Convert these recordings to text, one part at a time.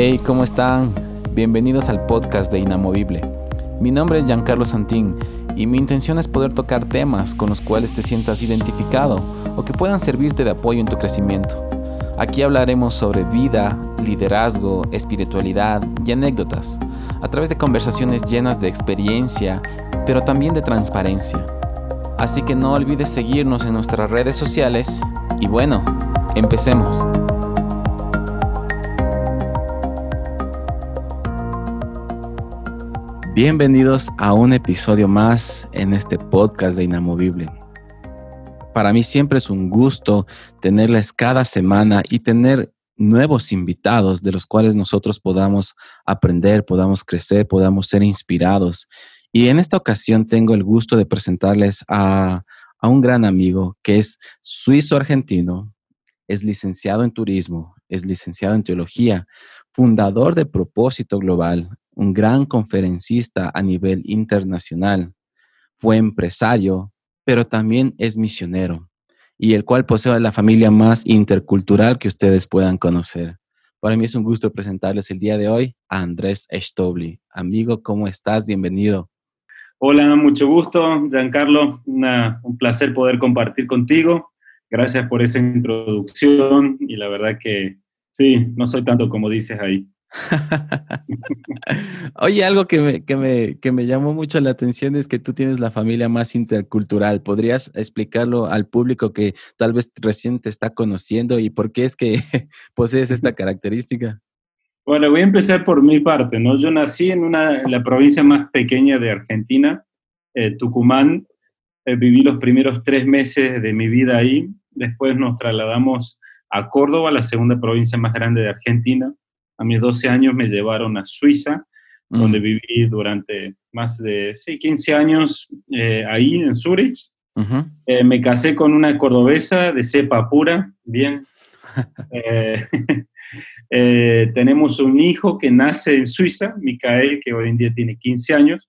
Hey, ¿cómo están? Bienvenidos al podcast de Inamovible. Mi nombre es Giancarlo Santín y mi intención es poder tocar temas con los cuales te sientas identificado o que puedan servirte de apoyo en tu crecimiento. Aquí hablaremos sobre vida, liderazgo, espiritualidad y anécdotas, a través de conversaciones llenas de experiencia, pero también de transparencia. Así que no olvides seguirnos en nuestras redes sociales y bueno, empecemos. Bienvenidos a un episodio más en este podcast de Inamovible. Para mí siempre es un gusto tenerles cada semana y tener nuevos invitados de los cuales nosotros podamos aprender, podamos crecer, podamos ser inspirados. Y en esta ocasión tengo el gusto de presentarles a, a un gran amigo que es suizo-argentino, es licenciado en turismo, es licenciado en teología, fundador de Propósito Global, un gran conferencista a nivel internacional. Fue empresario, pero también es misionero, y el cual posee la familia más intercultural que ustedes puedan conocer. Para mí es un gusto presentarles el día de hoy a Andrés Estobli. Amigo, ¿cómo estás? Bienvenido. Hola, mucho gusto, Giancarlo. un placer poder compartir contigo. Gracias por esa introducción y la verdad que sí, no soy tanto como dices ahí. Oye, algo que me, que, me, que me llamó mucho la atención es que tú tienes la familia más intercultural. ¿Podrías explicarlo al público que tal vez recién te está conociendo y por qué es que posees esta característica? Bueno, voy a empezar por mi parte, ¿no? Yo nací en, una, la provincia más pequeña de Argentina, eh, Tucumán. Eh, viví los primeros tres meses de mi vida ahí. Después nos trasladamos a Córdoba, la segunda provincia más grande de Argentina a mis 12 años me llevaron a Suiza, donde mm. viví durante más de sí, 15 años eh, ahí en Zurich. Eh, me casé con una cordobesa de cepa pura, bien. Eh, tenemos un hijo que nace en Suiza, Micael, que hoy en día tiene 15 años,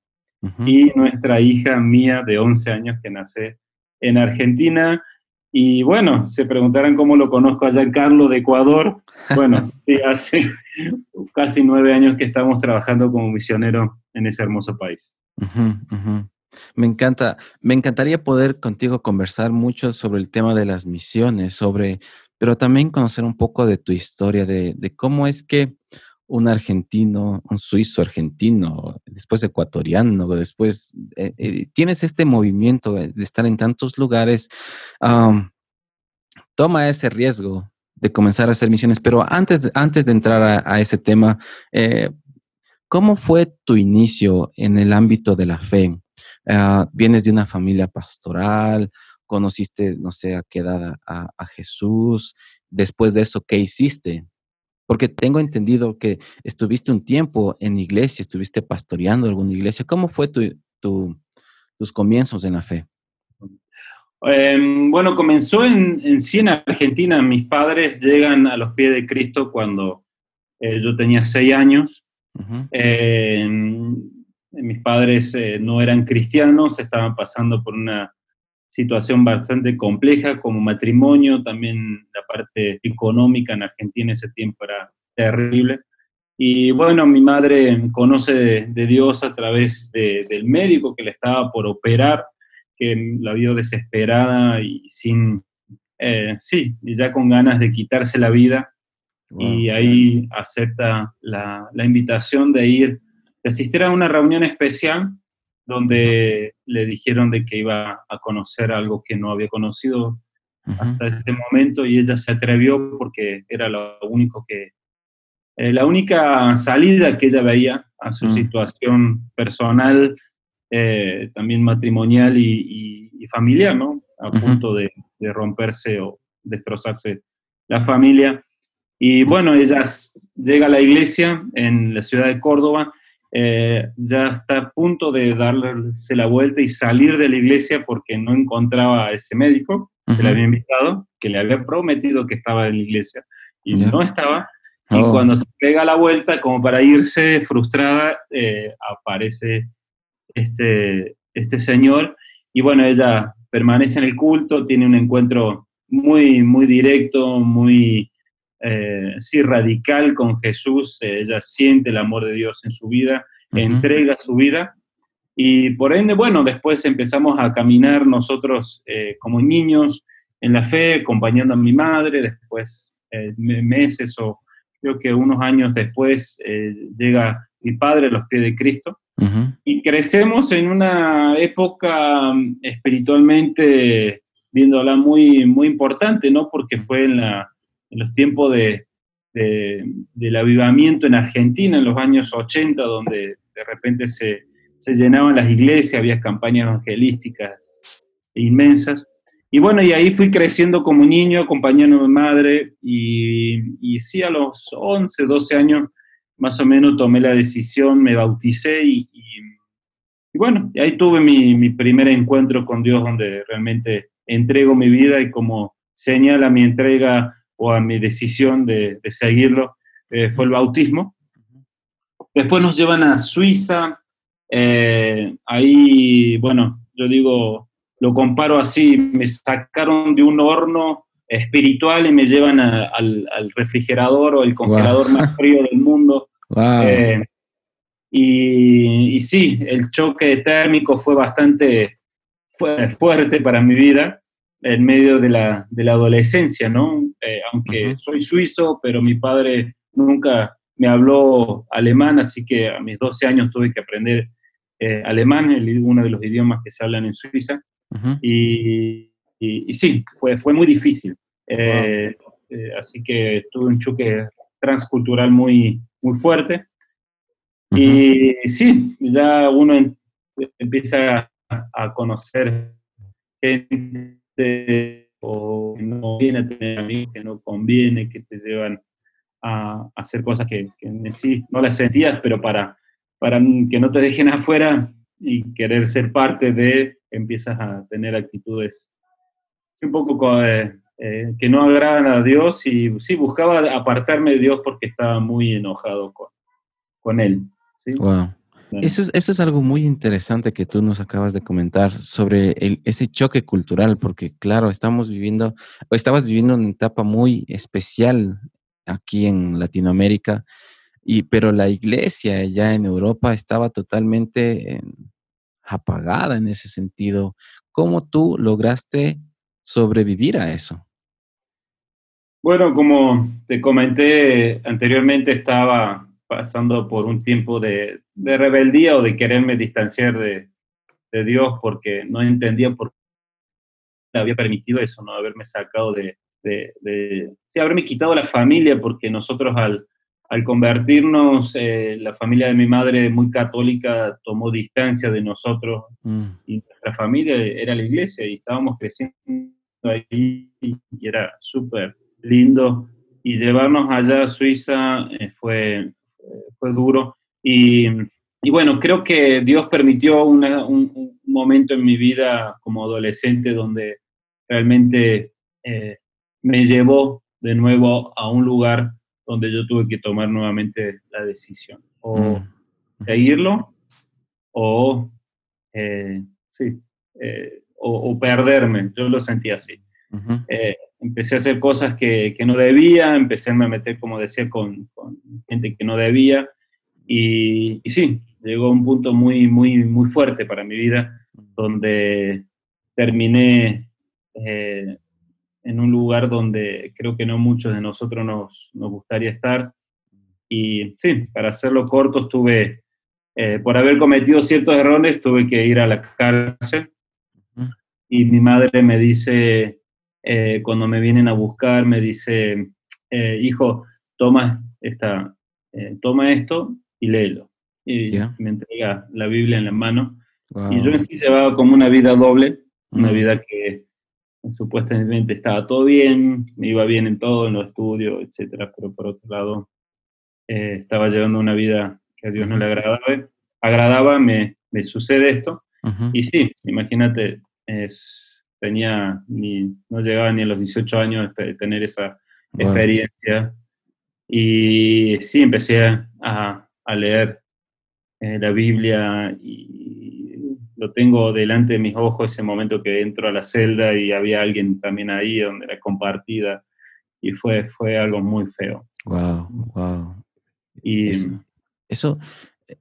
y nuestra hija mía de 11 años que nace en Argentina. Y bueno, se preguntarán cómo lo conozco allá Carlos de Ecuador. Bueno, hace casi nueve años que estamos trabajando como misionero en ese hermoso país. Me encanta, me encantaría poder contigo conversar mucho sobre el tema de las misiones, sobre, pero también conocer un poco de tu historia, de, cómo es que un argentino, un suizo argentino, después ecuatoriano, después eh, eh, tienes este movimiento de, estar en tantos lugares, toma ese riesgo de comenzar a hacer misiones. Pero antes, antes de entrar a, ese tema, eh, ¿cómo fue tu inicio en el ámbito de la fe? Ah, ¿Vienes de una familia pastoral? ¿Conociste, no sé, a qué edad a, Jesús? Después de eso, ¿qué hiciste? Porque tengo entendido que estuviste un tiempo en iglesia, estuviste pastoreando alguna iglesia. ¿Cómo fue tus comienzos en la fe? Em, bueno, comenzó en, en, sí en Argentina. Mis padres llegan a los pies de Cristo cuando eh, yo tenía seis años. Em, mis padres eh, no eran cristianos, estaban pasando por una situación bastante compleja como matrimonio, también la parte económica en Argentina ese tiempo era terrible. Y bueno, mi madre conoce de, Dios a través del médico que le estaba por operar que la vio desesperada y sin, eh, sí, ya con ganas de quitarse la vida. Y ahí acepta la, la, invitación de ir, de asistir a una reunión especial donde le dijeron de que iba a conocer algo que no había conocido hasta ese momento y ella se atrevió porque era lo único que, eh, la única salida que ella veía a su mm. situación personal eh, también matrimonial y, familiar, ¿no? A punto de, romperse o destrozarse la familia. Y bueno, ella llega a la iglesia en la ciudad de Córdoba, eh, ya está a punto de darse la vuelta y salir de la iglesia porque no encontraba a ese médico que le había invitado, que le había prometido que estaba en la iglesia y no estaba. Y oh. cuando se pega la vuelta, como para irse frustrada, eh, aparece este, este señor. Y bueno, ella permanece en el culto, tiene un encuentro muy, muy directo, muy eh, sí, radical con Jesús, ella siente el amor de Dios en su vida, entrega su vida. Y por ende, bueno, después empezamos a caminar nosotros como niños en la fe, acompañando a mi madre, después meses o creo que unos años después llega mi padre a los pies de Cristo. Y crecemos en una época mm, espiritualmente, viéndola muy, muy importante, ¿no? Porque fue en, la, en los tiempos de, del avivamiento en Argentina, en los años 80, donde de repente se, se llenaban las iglesias, había campañas evangelísticas inmensas. Y bueno, y ahí fui creciendo como niño, acompañando a mi madre, y, y sí, a los 11, 12 años más o menos tomé la decisión, me bauticé y, bueno, ahí tuve mi, primer encuentro con Dios donde realmente entrego mi vida y como señala mi entrega o a mi decisión de, seguirlo, eh, fue el bautismo. Después nos llevan a Suiza, eh, ahí, bueno, yo digo, lo comparo así, me sacaron de un horno espiritual y me llevan al, refrigerador o el congelador más frío del mundo. Eh, y, sí, el choque térmico fue bastante fuerte para mi vida en medio de la, de la adolescencia, ¿no? Eh, aunque soy suizo, pero mi padre nunca me habló alemán, así que a mis 12 años tuve que aprender eh, alemán, el, uno de los idiomas que se hablan en Suiza. y, y, sí, fue, fue muy difícil. así que tuve un choque transcultural muy, muy fuerte. Y sí, ya uno empieza a, conocer gente o no viene a tener amigos que no conviene, que te llevan a, hacer cosas que, en sí no las sentías, pero para, para que no te dejen afuera y querer ser parte de, empiezas a tener actitudes un poco eh, eh, que no agradan a Dios y sí, buscaba apartarme de Dios porque estaba muy enojado con, con Él. Wow. Eso es, eso es algo muy interesante que tú nos acabas de comentar sobre ese choque cultural, porque claro, estamos viviendo, o estabas viviendo una etapa muy especial aquí en Latinoamérica, y, pero la iglesia ya en Europa estaba totalmente apagada en ese sentido. ¿Cómo tú lograste sobrevivir a eso? Bueno, como te comenté anteriormente, estaba pasando por un tiempo de, rebeldía o de quererme distanciar de, Dios porque no entendía por qué había permitido eso, ¿no? Haberme sacado de, de, sí, haberme quitado la familia porque nosotros al, al convertirnos, eh, la familia de mi madre muy católica tomó distancia de nosotros mm. y nuestra familia era la iglesia y estábamos creciendo ahí y era súper lindo y llevarnos allá a Suiza eh, fue, fue duro. Y, y, bueno, creo que Dios permitió un, momento en mi vida como adolescente donde realmente eh, me llevó de nuevo a un lugar donde yo tuve que tomar nuevamente la decisión. O mm. seguirlo o, eh, sí, o, o, perderme. Yo lo sentí así empecé a hacer cosas que, que, no debía, empecé a meter, como decía, con, con gente que no debía. Y, y, sí, llegó un punto muy, muy, muy fuerte para mi vida, donde terminé eh, en un lugar donde creo que no muchos de nosotros nos, nos gustaría estar. Y sí, para hacerlo corto, estuve, eh, por haber cometido ciertos errores, tuve que ir a la cárcel. Y mi madre me dice, eh, cuando me vienen a buscar, me dice, eh, hijo, toma, esta, eh, toma esto y léelo. Y me entrega la Biblia en la mano. Y yo en sí llevaba como una vida doble, una mm. vida que supuestamente estaba todo bien, me iba bien en todo, en los estudios, etcétera, pero por otro lado estaba llevando una vida que a Dios no le agradaba, agradaba me, me sucede esto. Y sí, imagínate, es, tenía ni, no llegaba ni a los 18 años de tener esa experiencia. Y sí, empecé a, a leer eh, la Biblia y lo tengo delante de mis ojos ese momento que entro a la celda y había alguien también ahí donde era compartida y fue, fue algo muy feo. Wow, wow. Y eso, eh,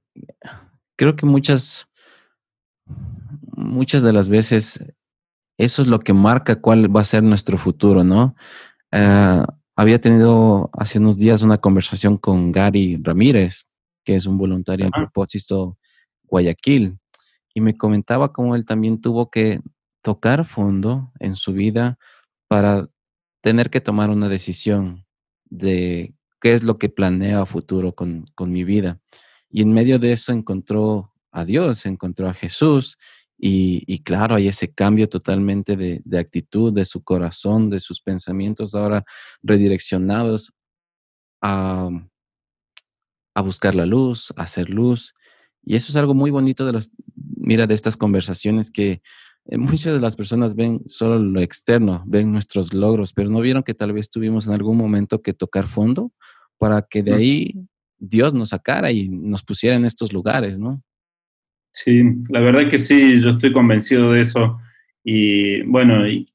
creo que muchas, muchas de las veces eso es lo que marca cuál va a ser nuestro futuro, ¿no? Eh, había tenido hace unos días una conversación con Gary Ramírez, que es un voluntario en propósito Guayaquil, y me comentaba cómo él también tuvo que tocar fondo en su vida para tener que tomar una decisión de qué es lo que planea a futuro con, con mi vida. Y en medio de eso encontró a Dios, encontró a Jesús y, claro, hay ese cambio totalmente de, de, actitud, de su corazón, de sus pensamientos ahora redireccionados a, a buscar la luz, a hacer luz. Y eso es algo muy bonito de las, mira, de estas conversaciones que eh, muchas de las personas ven solo lo externo, ven nuestros logros, pero no vieron que tal vez tuvimos en algún momento que tocar fondo para que de ahí Dios nos sacara y nos pusiera en estos lugares, ¿no? Sí, la verdad que sí, yo estoy convencido de eso. Y bueno, y,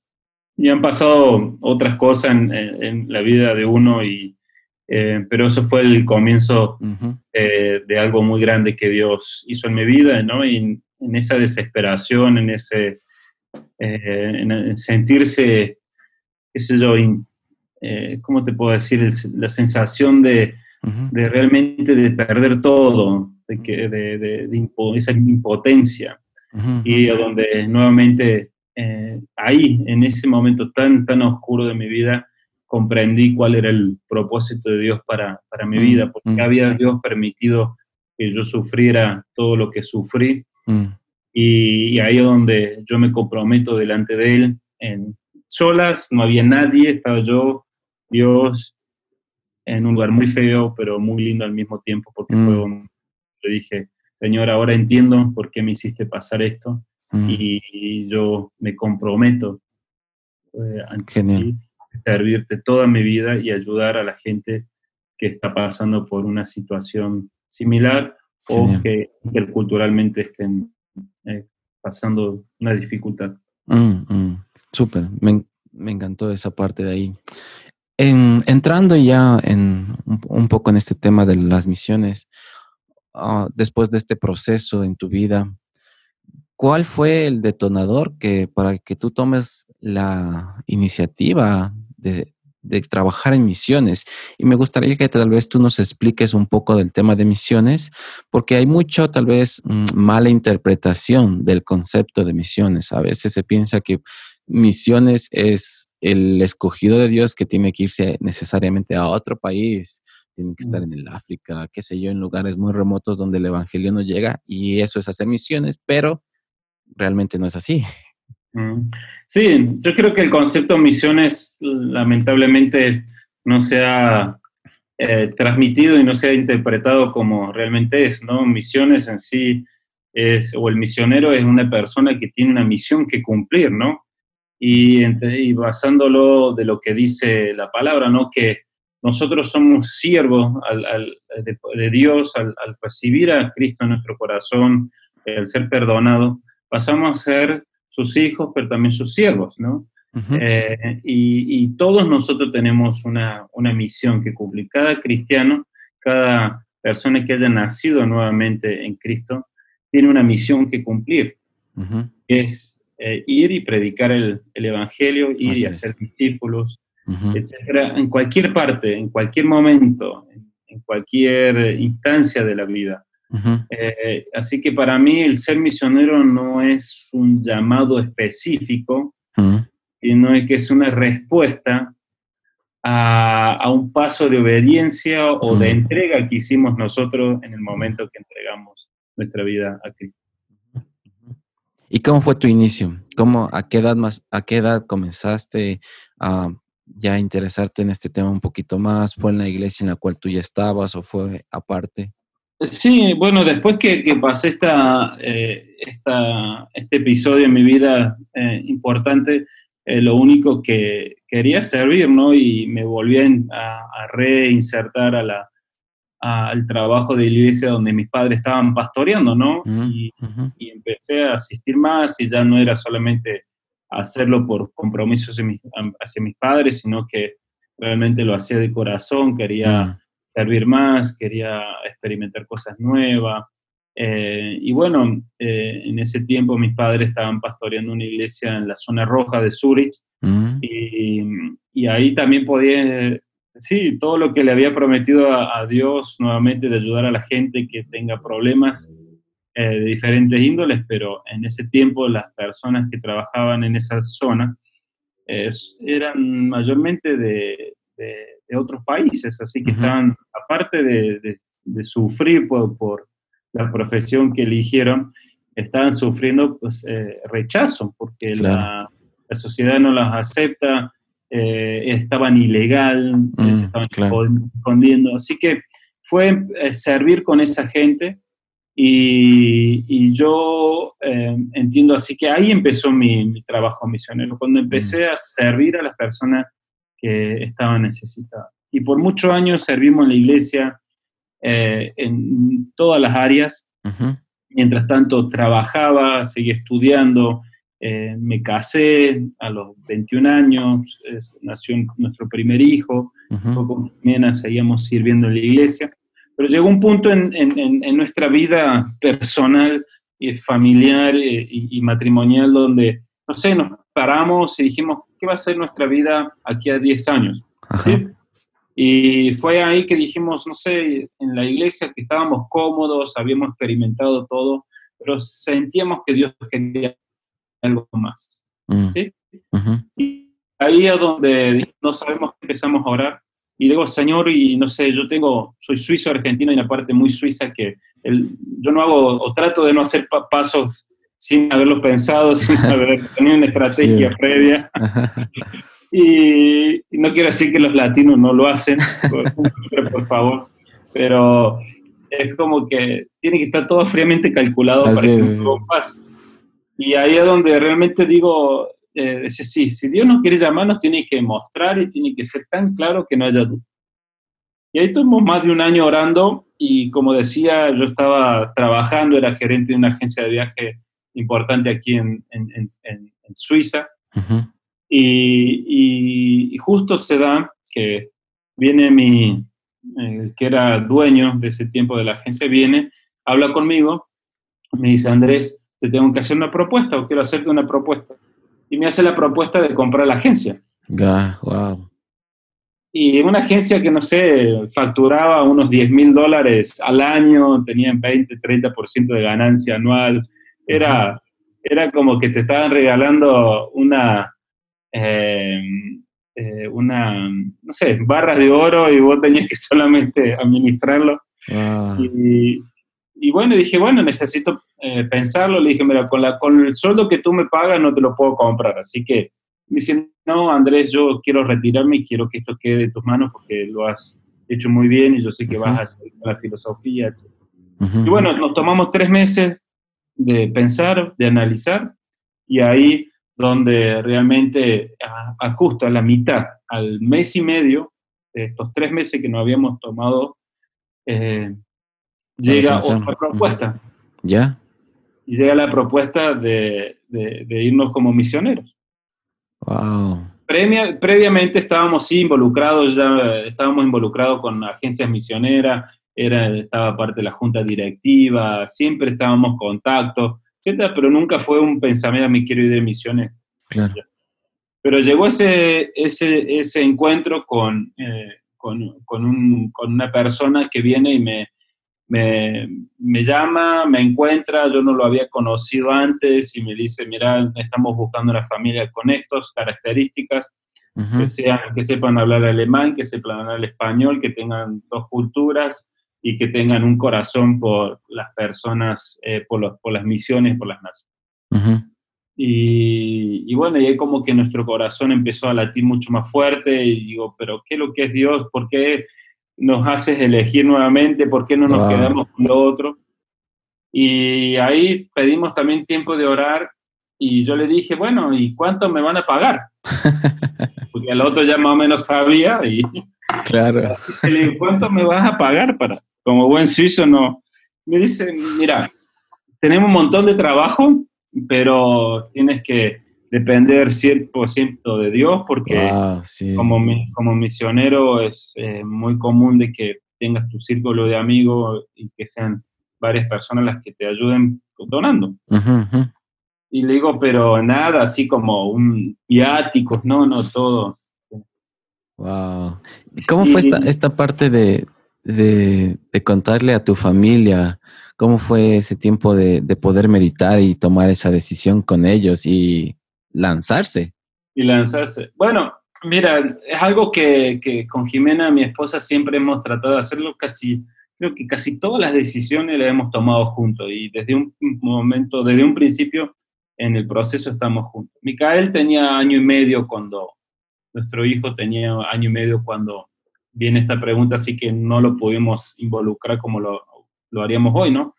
han pasado otras cosas en, la vida de uno, y, eh, pero eso fue el comienzo eh, de algo muy grande que Dios hizo en mi vida, ¿no? Y en, esa desesperación, en ese eh, en sentirse, qué sé yo, ¿cómo te puedo decir? La sensación de, de realmente de perder todo, de, que, de, de, esa impotencia. Y a donde nuevamente eh, ahí, en ese momento tan, tan oscuro de mi vida, comprendí cuál era el propósito de Dios para, para mi vida, porque había Dios permitido que yo sufriera todo lo que sufrí. Y, ahí es donde yo me comprometo delante de Él, en solas, no había nadie, estaba yo, Dios, en un lugar muy feo, pero muy lindo al mismo tiempo, porque fue un le dije, Señor, ahora entiendo por qué me hiciste pasar esto mm. y, yo me comprometo eh, a servirte toda mi vida y ayudar a la gente que está pasando por una situación similar o que culturalmente estén eh, pasando una dificultad. Mm, mm. Súper, me, encantó esa parte de ahí. entrando ya en un, poco en este tema de las misiones, Ah, después de este proceso en tu vida, ¿cuál fue el detonador que para que tú tomes la iniciativa de, trabajar en misiones? Y me gustaría que tal vez tú nos expliques un poco del tema de misiones, porque hay mucho tal vez mm, mala interpretación del concepto de misiones. A veces se piensa que misiones es el escogido de Dios que tiene que irse necesariamente a otro país tienen que estar en el África, qué sé yo, en lugares muy remotos donde el Evangelio no llega y eso es hacer misiones, pero realmente no es así. Sí, yo creo que el concepto misiones lamentablemente no se ha eh, transmitido y no se ha interpretado como realmente es, ¿no? Misiones en sí es, o el misionero es una persona que tiene una misión que cumplir, ¿no? Y, y basándolo de lo que dice la palabra, ¿no? Que nosotros somos siervos de, Dios al, recibir a Cristo en nuestro corazón, al ser perdonado, pasamos a ser sus hijos, pero también sus siervos, ¿no? Eh, y, todos nosotros tenemos una, misión que cumplir. Cada cristiano, cada persona que haya nacido nuevamente en Cristo, tiene una misión que cumplir. Es eh, ir y predicar el, Evangelio, ir y hacer discípulos, etcétera, en cualquier parte, en cualquier momento, en, cualquier instancia de la vida. Eh, así que para mí el ser misionero no es un llamado específico, sino que es una respuesta a, un paso de obediencia o de entrega que hicimos nosotros en el momento que entregamos nuestra vida a Cristo. ¿Y cómo fue tu inicio? ¿Cómo, a, qué edad más, ¿A qué edad comenzaste a ya interesarte en este tema un poquito más? ¿Fue en la iglesia en la cual tú ya estabas o fue aparte? Sí, bueno, después que, pasé esta, eh, esta, este episodio en mi vida eh, importante, eh, lo único que quería servir, ¿no? Y me volví a, reinsertar a la, al trabajo de la iglesia donde mis padres estaban pastoreando, ¿no? Mm, y, y, empecé a asistir más y ya no era solamente hacerlo por compromisos hacia mis, padres, sino que realmente lo hacía de corazón, quería mm. servir más, quería experimentar cosas nuevas. Eh, y bueno, eh, en ese tiempo mis padres estaban pastoreando una iglesia en la zona roja de Zurich mm. y, ahí también podía, sí, todo lo que le había prometido a, Dios nuevamente de ayudar a la gente que tenga problemas eh, de diferentes índoles, pero en ese tiempo las personas que trabajaban en esa zona eran mayormente de, otros países, así que estaban, aparte de, sufrir por la profesión que eligieron, estaban sufriendo pues, eh, rechazo, porque la, sociedad no las acepta, eh, estaban ilegal, mm, se estaban escondiendo. Así que fue eh, servir con esa gente y, yo entiendo así que ahí empezó mi, trabajo misionero, cuando empecé mm. a servir a las personas que estaban necesitadas. Y por muchos años servimos en la iglesia, eh, en todas las áreas. Mientras tanto, trabajaba, seguía estudiando, eh, me casé a los 21 años, nació nuestro primer hijo, uh poco seguíamos sirviendo en la iglesia, pero llegó un punto en, nuestra vida personal, y familiar eh, y, matrimonial donde, no sé, nos paramos y dijimos, ¿qué va a ser nuestra vida aquí a 10 años? Y fue ahí que dijimos, no sé, en la iglesia que estábamos cómodos, habíamos experimentado todo, pero sentíamos que Dios quería algo más. Mm. ¿sí? Y ahí es donde no sabemos empezamos a orar. Y digo, Señor, y no sé, yo tengo, soy suizo argentino y una parte muy suiza que el, yo no hago, o trato de no hacer pasos sin haberlo pensado, sin haber tenido una estrategia previa. Y, no quiero decir que los latinos no lo hacen, por, favor, pero es como que tiene que estar todo fríamente calculado para que no pase. Y ahí es donde realmente digo, eh, sí, si Dios nos quiere llamar, nos tiene que mostrar y tiene que ser tan claro que no haya duda. Y ahí tuvimos más de un año orando y como decía, yo estaba trabajando, era gerente de una agencia de viaje importante aquí en, en, en, Suiza. Y, justo se da que viene mi, eh, que era dueño de ese tiempo de la agencia, viene, habla conmigo, me dice, Andrés, te tengo que hacer una propuesta o quiero hacerte una propuesta. Y me hace la propuesta de comprar la agencia. wow. Y una agencia que, no sé, facturaba unos 10 mil dólares al año, tenían 20, 30% de ganancia anual. Era, era como que te estaban regalando una, eh, eh, una, no sé, barras de oro y vos tenías que solamente administrarlo. Ah. Y, y, bueno, dije, bueno, necesito eh, pensarlo. Le dije, mira, con, la, con el sueldo que tú me pagas no te lo puedo comprar. Así que me dice, no, Andrés, yo quiero retirarme y quiero que esto quede en tus manos porque lo has hecho muy bien y yo sé que vas a hacer la filosofía, etc. Y bueno, nos tomamos tres meses de pensar, de analizar, y ahí donde realmente a, justo a la mitad, al mes y medio, de estos tres meses que nos habíamos tomado, eh, llega otra propuesta. ¿Ya? Y llega la propuesta de, irnos como misioneros. Wow. previamente estábamos sí involucrados, ya estábamos involucrados con agencias misioneras, era, estaba parte de la junta directiva, siempre estábamos en contacto, pero nunca fue un pensamiento, me quiero ir de misiones. Claro. Pero llegó ese, ese, ese encuentro con, eh, con, con, un, con, una persona que viene y me, me, me, llama, me encuentra, yo no lo había conocido antes y me dice, mira, estamos buscando una familia con estas características, que, sean, que sepan hablar alemán, que sepan hablar español, que tengan dos culturas, y que tengan un corazón por las personas, eh, por, los, por las misiones, por las naciones. y, y, bueno, y ahí como que nuestro corazón empezó a latir mucho más fuerte y digo, pero ¿qué es lo que es Dios? ¿Por qué nos haces elegir nuevamente? ¿Por qué no nos quedamos con lo otro? Y ahí pedimos también tiempo de orar y yo le dije, bueno, ¿y cuánto me van a pagar? Porque el otro ya más o menos sabía y... Claro. Y le ¿cuánto me vas a pagar para, como buen suizo no. Me dice, mira, tenemos un montón de trabajo, pero tienes que depender 100% de Dios, porque como, como misionero es eh, muy común de que tengas tu círculo de amigos y que sean varias personas las que te ayuden donando. Y le digo, pero nada, así como un viático, no, no, todo. Wow. ¿Cómo fue esta, esta parte de, de, contarle a tu familia? ¿Cómo fue ese tiempo de, de poder meditar y tomar esa decisión con ellos y lanzarse? Y lanzarse. Bueno, mira, es algo que, que, con Jimena, mi esposa, siempre hemos tratado de hacerlo casi, creo que casi todas las decisiones las hemos tomado juntos y desde un momento, desde un principio en el proceso estamos juntos. Micael tenía año y medio cuando, nuestro hijo tenía año y medio cuando viene esta pregunta, así que no lo pudimos involucrar como lo, lo haríamos hoy, ¿no?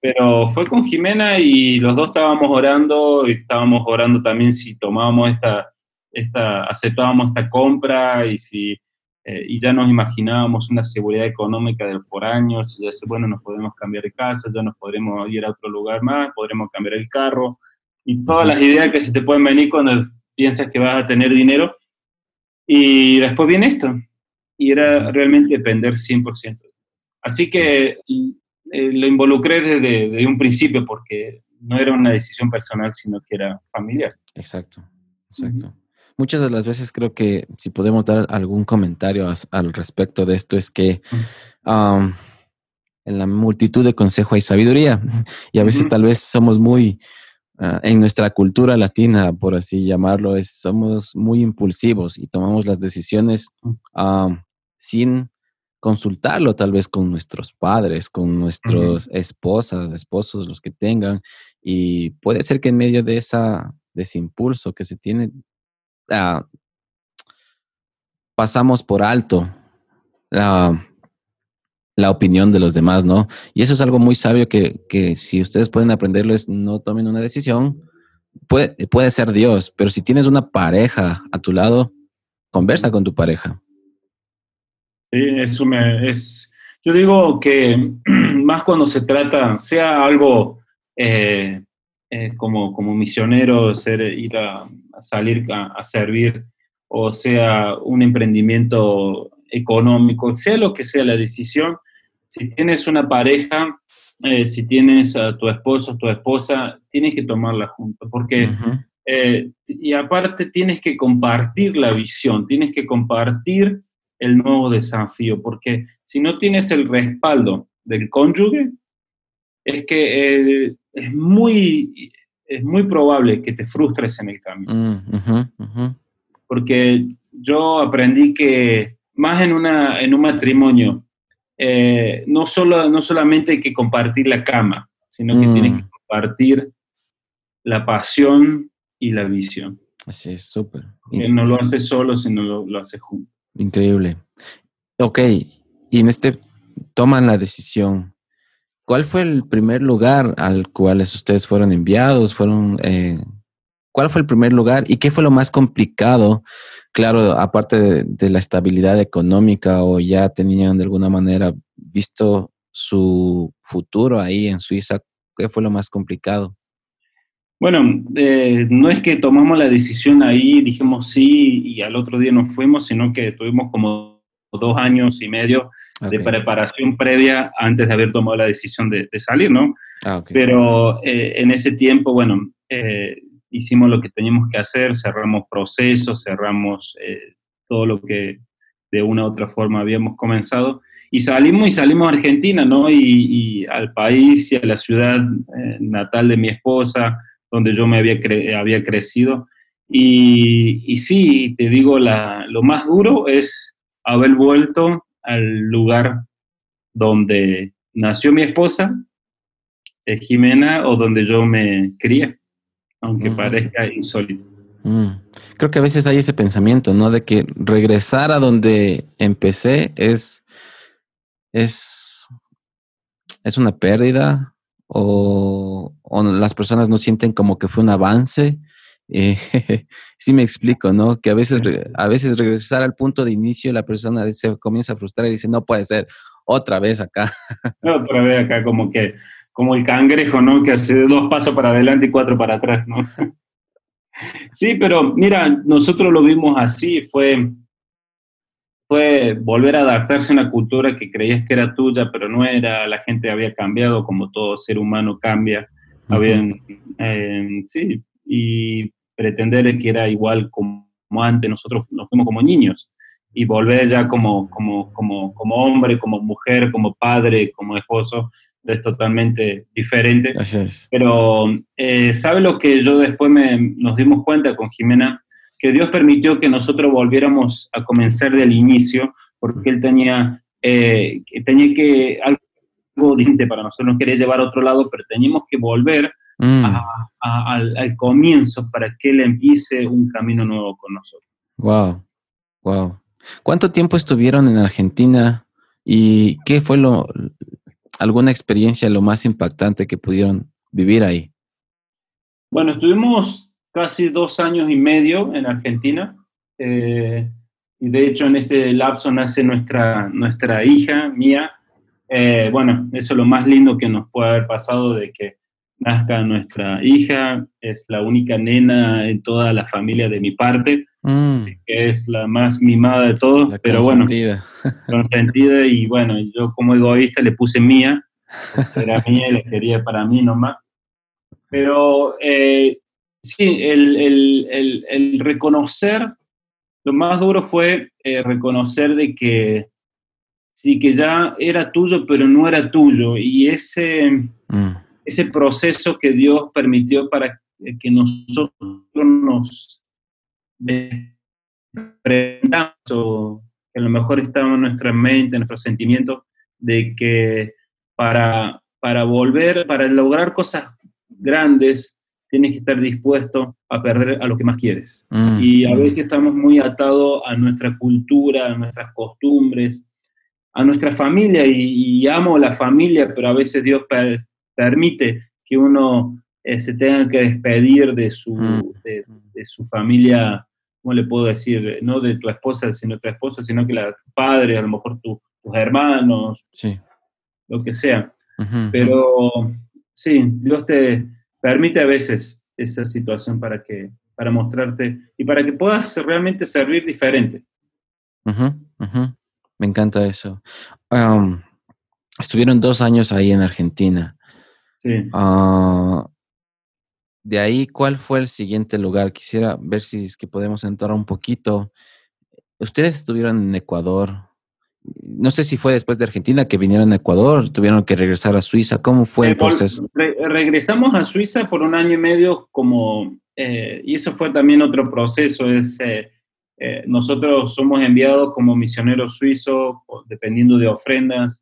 Pero fue con Jimena y los dos estábamos orando y estábamos orando también si tomábamos esta, esta aceptábamos esta compra y si eh, y ya nos imaginábamos una seguridad económica de por años, y ya bueno, nos podemos cambiar de casa, ya nos podremos ir a otro lugar más, podremos cambiar el carro, y todas las ideas que se te pueden venir cuando piensas que vas a tener dinero. Y después viene esto, y era realmente depender 100%. Así que eh, lo involucré desde, un principio porque no era una decisión personal, sino que era familiar. Exacto, exacto. Muchas de las veces creo que si podemos dar algún comentario al respecto de esto es que en la multitud de consejo hay sabiduría. Y a veces tal vez somos muy Ah, en nuestra cultura latina, por así llamarlo, es, somos muy impulsivos y tomamos las decisiones sin consultarlo tal vez con nuestros padres, con nuestras esposas, esposos, los que tengan. Y puede ser que en medio de, esa, de ese impulso que se tiene, ah, pasamos por alto la opinión de los demás, ¿no? Y eso es algo muy sabio que, que si ustedes pueden aprenderlo es no tomen una decisión. Puede, puede ser Dios, pero si tienes una pareja a tu lado, conversa con tu pareja. Eso me es. Yo digo que más cuando se trata, sea algo eh, eh, como, como misionero, ser, ir a, salir a, servir, o sea un emprendimiento económico, sea lo que sea la decisión, si tienes una pareja, eh, si tienes a tu esposo tu esposa, tienes que tomarla junto, porque, eh, y aparte tienes que compartir la visión, tienes que compartir el nuevo desafío, porque si no tienes el respaldo del cónyuge, es que eh, es, muy, es muy probable que te frustres en el camino. Mm, porque yo aprendí que más en, una, en un matrimonio, eh, no, solo, no solamente hay que compartir la cama, sino que tienes que mm. compartir la pasión y la visión. Así es, súper. no lo hace solo, sino lo, lo hace junto. Increíble. Ok, y en este toman la decisión. ¿Cuál fue el primer lugar al cual ustedes fueron enviados? ¿Fueron eh, ¿Cuál fue el primer lugar y qué fue lo más complicado? Claro, aparte de, la estabilidad económica o ya tenían de alguna manera visto su futuro ahí en Suiza, ¿qué fue lo más complicado? Bueno, eh, no es que tomamos la decisión ahí, dijimos sí y al otro día nos fuimos, sino que tuvimos como dos años y medio de preparación previa antes de haber tomado la decisión de, salir, ¿no? Ah, Pero eh, en ese tiempo, bueno, eh, hicimos lo que teníamos que hacer, cerramos procesos, cerramos eh, todo lo que de una u otra forma habíamos comenzado y salimos y salimos a Argentina, ¿no? Y, al país y a la ciudad natal de mi esposa, donde yo me había, había crecido. Y, y, sí, te digo, la, lo más duro es haber vuelto al lugar donde nació mi esposa, eh, Jimena, o donde yo me crié aunque parezca insólito. Mm. Creo que a veces hay ese pensamiento, ¿no? De que regresar a donde empecé es, es, es una pérdida o, las personas no sienten como que fue un avance. Eh, sí me explico, ¿no? Que a veces, a veces regresar al punto de inicio la persona se comienza a frustrar y dice, no puede ser, otra vez acá. otra vez acá, como que como el cangrejo, ¿no? Que hace dos pasos para adelante y cuatro para atrás, ¿no? Sí, pero mira, nosotros lo vimos así, fue, fue volver a adaptarse a una cultura que creías que era tuya, pero no era, la gente había cambiado como todo ser humano cambia, habían, eh, sí, y pretender que era igual como antes, nosotros nos fuimos como niños, y volver ya como, como, como, como hombre, como mujer, como padre, como esposo, es totalmente diferente. Pero, eh, ¿sabe lo que yo después me, nos dimos cuenta con Jimena? Que Dios permitió que nosotros volviéramos a comenzar del inicio, porque Él tenía, eh, tenía que, algo distinto para nosotros, nos quería llevar a otro lado, pero teníamos que volver mm. al, al, comienzo para que Él empiece un camino nuevo con nosotros. Wow, wow. ¿Cuánto tiempo estuvieron en Argentina y qué fue lo, alguna experiencia lo más impactante que pudieron vivir ahí? Bueno, estuvimos casi dos años y medio en Argentina. Eh, y de hecho en ese lapso nace nuestra, nuestra hija, Mía. Eh, bueno, eso es lo más lindo que nos puede haber pasado de que nazca nuestra hija. Es la única nena en toda la familia de mi parte. Mm. Así que es la más mimada de todos, pero bueno, consentida y bueno, yo como egoísta le puse mía, era mía y la quería para mí nomás. Pero eh, sí, el, reconocer, lo más duro fue eh, reconocer de que sí, que ya era tuyo, pero no era tuyo. Y ese, mm. ese proceso que Dios permitió para que nosotros nos o que a lo mejor estaba en nuestra mente, en nuestros sentimientos, de que para, para volver, para lograr cosas grandes, tienes que estar dispuesto a perder a lo que más quieres. Mm, y a mm. veces estamos muy atados a nuestra cultura, a nuestras costumbres, a nuestra familia, y, amo la familia, pero a veces Dios permite que uno eh, se tenga que despedir de su, mm. de su familia ¿cómo le puedo decir? No de tu esposa, sino tu esposa, sino que la padre, a lo mejor tus hermanos, sí. lo que sea. Pero sí, Dios te permite a veces esa situación para que para mostrarte y para que puedas realmente servir diferente. Me encanta eso. estuvieron dos años ahí en Argentina. Sí. Ah, de ahí, ¿cuál fue el siguiente lugar? Quisiera ver si es que podemos entrar un poquito. Ustedes estuvieron en Ecuador. No sé si fue después de Argentina que vinieron a Ecuador, tuvieron que regresar a Suiza. ¿Cómo fue el proceso? regresamos a Suiza por un año y medio como, eh, y eso fue también otro proceso. Es, eh, eh, nosotros somos enviados como misioneros suizos, dependiendo de ofrendas.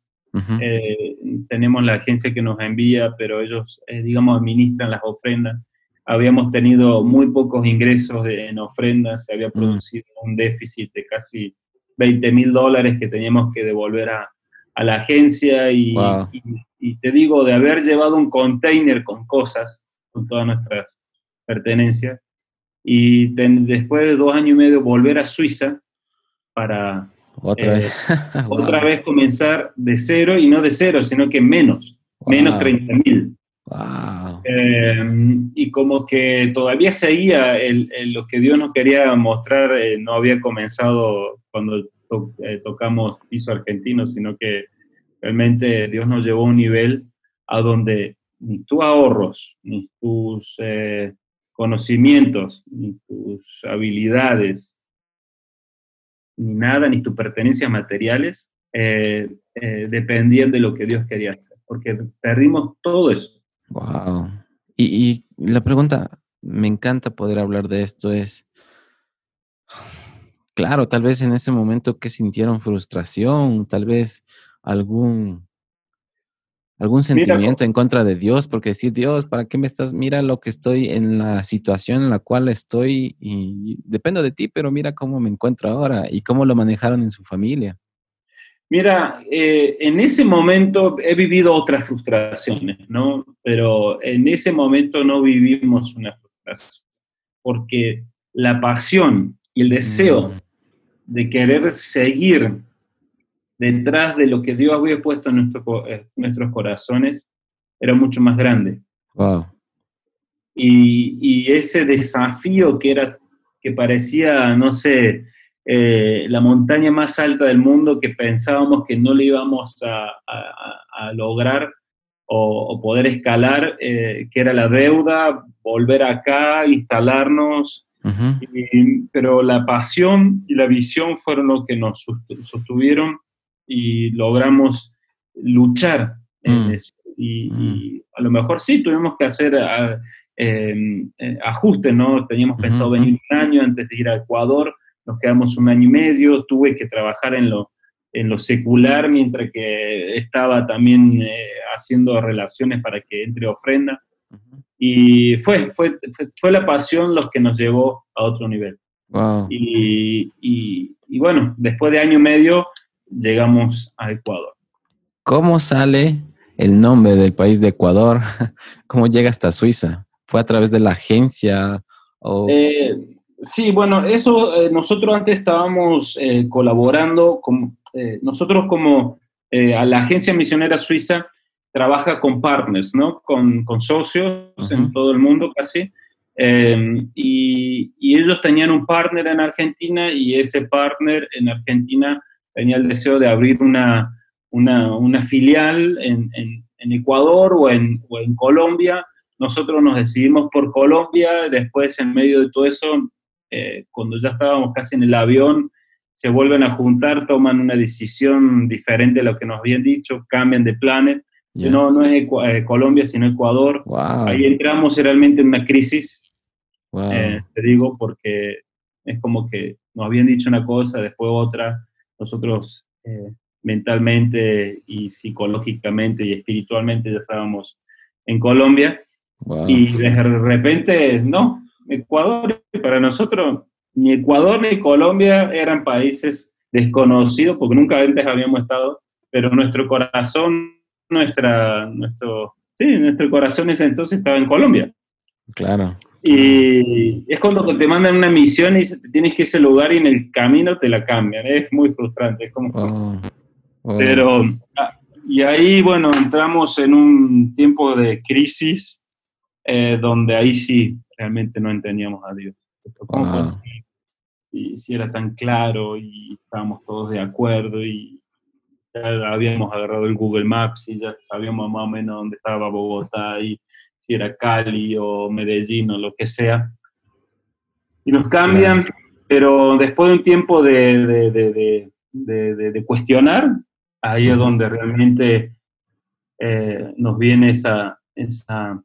tenemos la agencia que nos envía, pero ellos, digamos, administran las ofrendas habíamos tenido muy pocos ingresos en ofrendas, se había mm. producido un déficit de casi 20 mil dólares que teníamos que devolver a, la agencia y, te digo, de haber llevado un container con cosas, con todas nuestras pertenencias, y después de dos años y medio volver a Suiza para otra, vez. Eh, otra vez comenzar de cero, y no de cero, sino que menos, menos 30 mil. Em, y como que todavía seguía lo que Dios nos quería mostrar, eh, no había comenzado cuando eh, tocamos piso argentino, sino que realmente Dios nos llevó a un nivel a donde ni tus ahorros, ni tus eh, conocimientos, ni tus habilidades, ni nada, ni tus pertenencias materiales, dependían de lo que Dios quería hacer, porque perdimos todo eso. Wow. Y, la pregunta, me encanta poder hablar de esto, es, claro, tal vez en ese momento que sintieron frustración, tal vez algún, algún sentimiento en contra de Dios, porque decir, Dios, ¿para qué me estás? Mira lo que estoy en la situación en la cual estoy y dependo de ti, pero mira cómo me encuentro ahora y cómo lo manejaron en su familia. Mira, eh, en ese momento he vivido otras frustraciones, ¿no? Pero en ese momento no vivimos una frustración, porque la pasión y el deseo mm. de querer seguir detrás de lo que Dios había puesto en, nuestros corazones era mucho más grande. Wow. y, ese desafío que era, que parecía, no sé, eh, la montaña más alta del mundo que pensábamos que no le íbamos a, lograr o, poder escalar, eh, que era la deuda, volver acá, instalarnos, pero la pasión y la visión fueron lo que nos sostuvieron y logramos luchar en mm. eso. Y, mm. a lo mejor sí tuvimos que hacer em, eh, ajustes, ¿no? Teníamos pensado venir un año antes de ir a Ecuador, nos quedamos un año y medio, tuve que trabajar en lo, en lo secular mientras que estaba también eh, haciendo relaciones para que entre ofrenda. Y fue, fue, fue, la pasión los que nos llevó a otro nivel. Y, y, bueno, después de año y medio llegamos a Ecuador. ¿Cómo sale el nombre del país de Ecuador? ¿Cómo llega hasta Suiza? ¿Fue a través de la agencia? O... Eh, sí, bueno, eso eh, nosotros antes estábamos eh, colaborando, con, nosotros como a la agencia misionera suiza trabaja con partners, ¿no? Con, con socios en todo el mundo casi. Em, y, y, ellos tenían un partner en Argentina y ese partner en Argentina tenía el deseo de abrir una, una, una filial en, en, en, Ecuador o en, o en Colombia. Nosotros nos decidimos por Colombia, después en medio de todo eso, eh, cuando ya estábamos casi en el avión, se vuelven a juntar, toman una decisión diferente a lo que nos habían dicho, cambian de planes no, no es eh, Colombia, sino Ecuador. Ahí entramos realmente en una crisis, eh, te digo, porque es como que nos habían dicho una cosa, después otra. Nosotros eh, mentalmente y psicológicamente y espiritualmente ya estábamos en Colombia. Y de repente, no, Ecuador, para nosotros, ni Ecuador ni Colombia eran países desconocidos porque nunca antes habíamos estado, pero nuestro corazón nuestra, nuestro, sí, nuestro corazón ese entonces estaba en Colombia. Claro. Y es cuando te mandan una misión y te tienes que ir a ese lugar y en el camino te la cambian. Es muy frustrante. Es como... Oh, oh. Pero, ah, y ahí, bueno, entramos en un tiempo de crisis eh, donde ahí sí, realmente no entendíamos a Dios. ¿Cómo y, si era tan claro y estábamos todos de acuerdo y, ya habíamos agarrado el Google Maps y ya sabíamos más o menos dónde estaba Bogotá y si era Cali o Medellín o lo que sea. Y nos cambian, pero después de un tiempo de, de, de, cuestionar, ahí es donde realmente eh, nos viene esa, esa,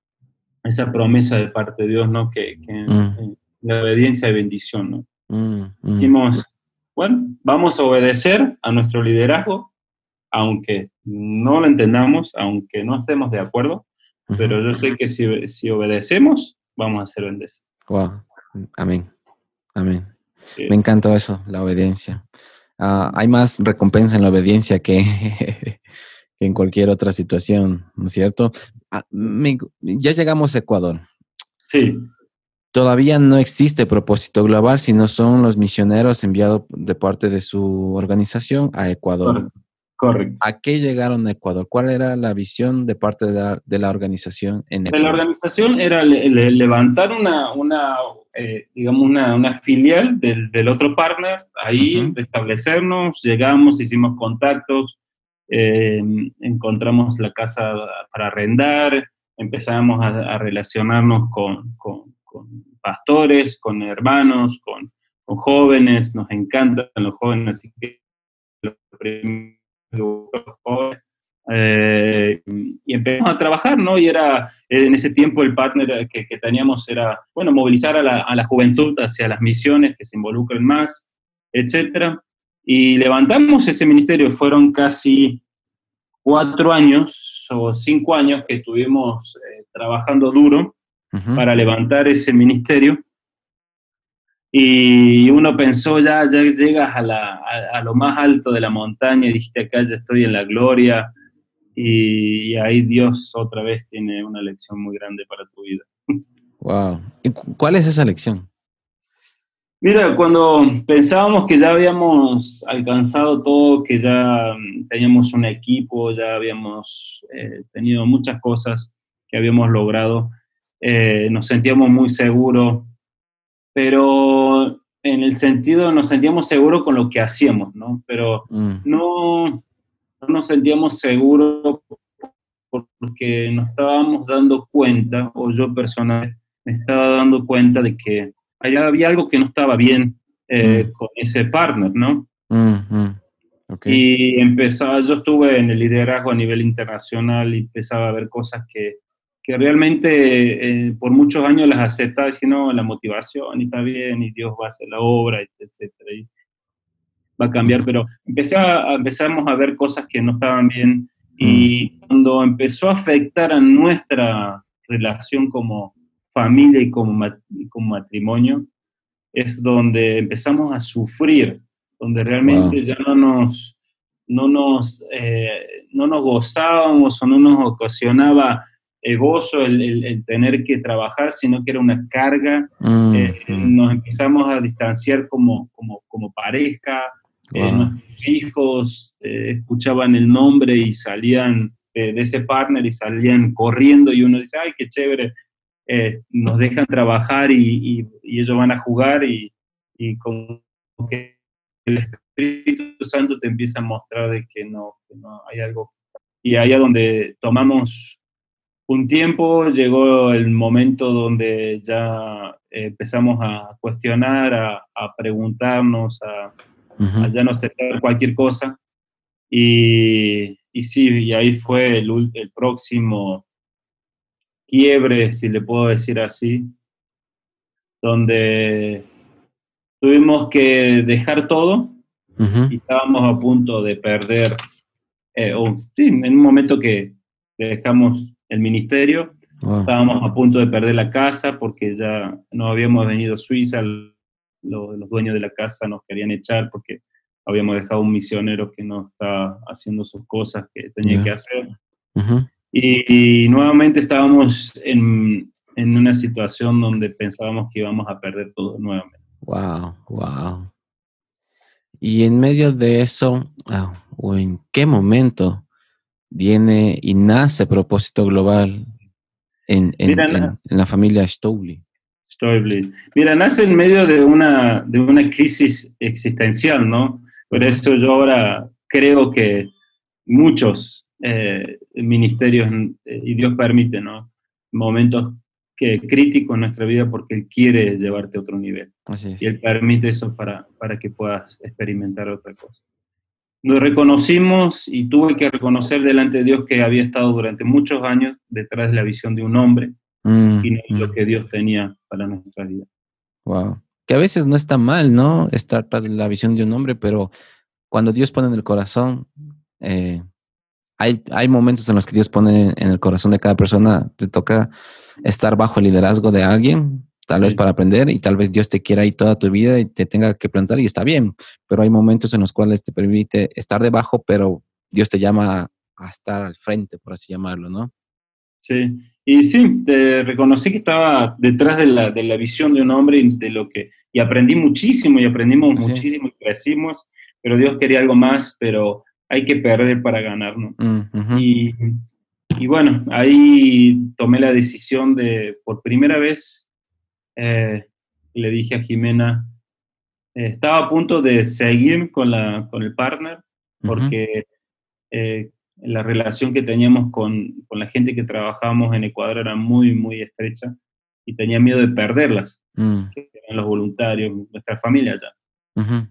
esa, promesa de parte de Dios, ¿no? Que, que mm. la obediencia y bendición, ¿no? Mm, mm. Dijimos, bueno, vamos a obedecer a nuestro liderazgo, aunque no lo entendamos, aunque no estemos de acuerdo, pero yo sé que si, obedecemos, vamos a ser bendecidos. Wow, amén, amén. Me encantó eso, la obediencia. Ah, hay más recompensa en la obediencia que, en cualquier otra situación, ¿no es cierto? Ah, ya llegamos a Ecuador. Sí. Todavía no existe propósito global, sino son los misioneros enviados de parte de su organización a Ecuador. Correcto. ¿A qué llegaron a Ecuador? ¿Cuál era la visión de parte de la, organización en Ecuador? la organización era levantar una, una eh, digamos, una, filial del, otro partner, ahí establecernos, llegamos, hicimos contactos, em, encontramos la casa para arrendar, empezamos a, relacionarnos con, pastores, con hermanos, con, jóvenes, nos encantan los jóvenes, así que eh, y empezamos a trabajar, ¿no? Y era, en ese tiempo el partner que, teníamos era, bueno, movilizar a la, juventud hacia las misiones que se involucren más, etcétera. Y levantamos ese ministerio, fueron casi cuatro años o cinco años que estuvimos eh, trabajando duro para levantar ese ministerio y uno pensó, ya, ya llegas a, la, a, lo más alto de la montaña y dijiste, acá ya estoy en la gloria. Y, ahí Dios otra vez tiene una lección muy grande para tu vida. Wow. ¿Y cuál es esa lección? Mira, cuando pensábamos que ya habíamos alcanzado todo, que ya mm, teníamos un equipo, ya habíamos eh, tenido muchas cosas que habíamos logrado, eh, nos sentíamos muy seguros, pero en el sentido nos sentíamos seguros con lo que hacíamos, ¿no? Pero mm. no, no nos sentíamos seguros porque nos estábamos dando cuenta, o yo personalmente me estaba dando cuenta de que había algo que no estaba bien eh, mm. con ese partner, ¿no? Y empezaba, yo estuve en el liderazgo a nivel internacional y empezaba a ver cosas que, que realmente eh, por muchos años las aceptaba, diciendo, la motivación y está bien, y Dios va a hacer la obra, etcétera, y va a cambiar, pero empecé a, empezamos a ver cosas que no estaban bien y mm. cuando empezó a afectar a nuestra relación como familia y como, como matrimonio, es donde empezamos a sufrir donde realmente ya no nos, no nos, eh, no nos gozábamos o no nos ocasionaba el gozo el, tener que trabajar, sino que era una carga. Mm, eh, nos empezamos a distanciar como, como, como pareja. Eh, nuestros hijos escuchaban el nombre y salían de ese partner y salían corriendo y uno dice, ay, qué chévere, nos dejan trabajar y, y, ellos van a jugar y, y como que el Espíritu Santo te empieza a mostrar de que no, no hay algo. Y allá donde tomamos un tiempo, llegó el momento donde ya empezamos a cuestionar, a, preguntarnos, a, ya no aceptar cualquier cosa. Y, y sí, y ahí fue el, el próximo quiebre, si le puedo decir así, donde tuvimos que dejar todo y estábamos a punto de perder, eh, sí, en un momento que dejamos el ministerio, estábamos a punto de perder la casa porque ya no habíamos venido a Suiza, los, dueños de la casa nos querían echar porque habíamos dejado un misionero que no estaba haciendo sus cosas que tenía que hacer. y, nuevamente estábamos en, en, una situación donde pensábamos que íbamos a perder todo nuevamente. Wow, wow. Y en medio de eso, ah, o en qué momento viene y nace propósito global en, la familia Stowley. Mira, nace en medio de una, de una crisis existencial, ¿no? Por eso yo ahora creo que muchos eh, ministerios, eh, y Dios permite, ¿no? Momentos que crítico en nuestra vida porque Él quiere llevarte a otro nivel. Y Él permite eso para, para que puedas experimentar otra cosa. Nos reconocimos y tuve que reconocer delante de Dios que había estado durante muchos años detrás de la visión de un hombre mm, y no lo mm. que Dios tenía para nuestra vida. Wow. Que a veces no está mal, ¿no? Estar tras la visión de un hombre, pero cuando Dios pone en el corazón, eh, hay, hay momentos en los que Dios pone en el corazón de cada persona, te toca estar bajo el liderazgo de alguien, tal vez para aprender y tal vez Dios te quiera ahí toda tu vida y te tenga que plantar y está bien, pero hay momentos en los cuales te permite estar debajo, pero Dios te llama a estar al frente, por así llamarlo, ¿no? Sí, y sí, te reconocí que estaba detrás de la, de la visión de un hombre y de lo que, y aprendí muchísimo y aprendimos muchísimo y crecimos, pero Dios quería algo más, pero hay que perder para ganar, ¿no? Mm, y y bueno, ahí tomé la decisión de, por primera vez, eh, le dije a Jimena, eh, estaba a punto de seguir con, la, con el partner, porque eh, la relación que teníamos con, con, la gente que trabajábamos en Ecuador era muy, muy estrecha y tenía miedo de perderlas, mm. que eran los voluntarios, nuestra familia allá.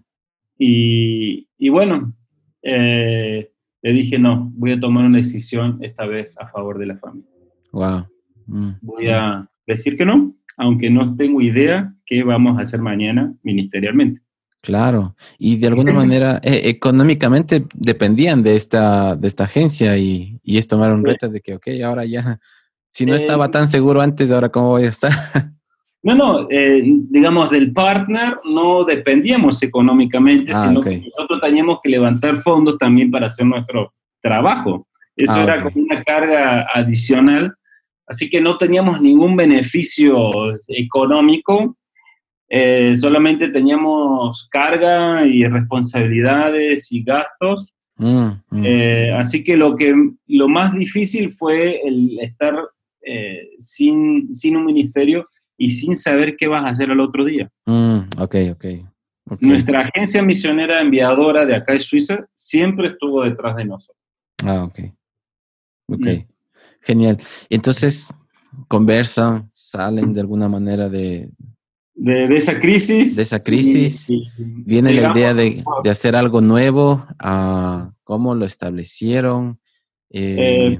y, y, bueno, eh, le dije, no, voy a tomar una decisión esta vez a favor de la familia. Wow. Mm. Voy a decir que no, aunque no tengo idea qué vamos a hacer mañana ministerialmente. Claro, y de alguna manera eh, económicamente dependían de esta, de esta agencia y, y es tomar un reto de que, ok, ahora ya, si no estaba eh, tan seguro antes, ahora cómo voy a estar. No, no, eh, digamos, del partner no dependíamos económicamente, ah, sino que nosotros teníamos que levantar fondos también para hacer nuestro trabajo. Eso ah, era como una carga adicional, así que no teníamos ningún beneficio económico, eh, solamente teníamos carga y responsabilidades y gastos. Mm, mm. Eh, así que lo, que lo más difícil fue el estar eh, sin, sin un ministerio y sin saber qué vas a hacer al otro día. Mm, ok, ok. Nuestra agencia misionera enviadora de acá de Suiza siempre estuvo detrás de nosotros. Ah, ok. Ok. Genial. Entonces, conversan, salen de alguna manera de, de, esa crisis. De esa crisis. viene la idea de, de, hacer algo nuevo. Uh, ¿Cómo lo establecieron? Eh,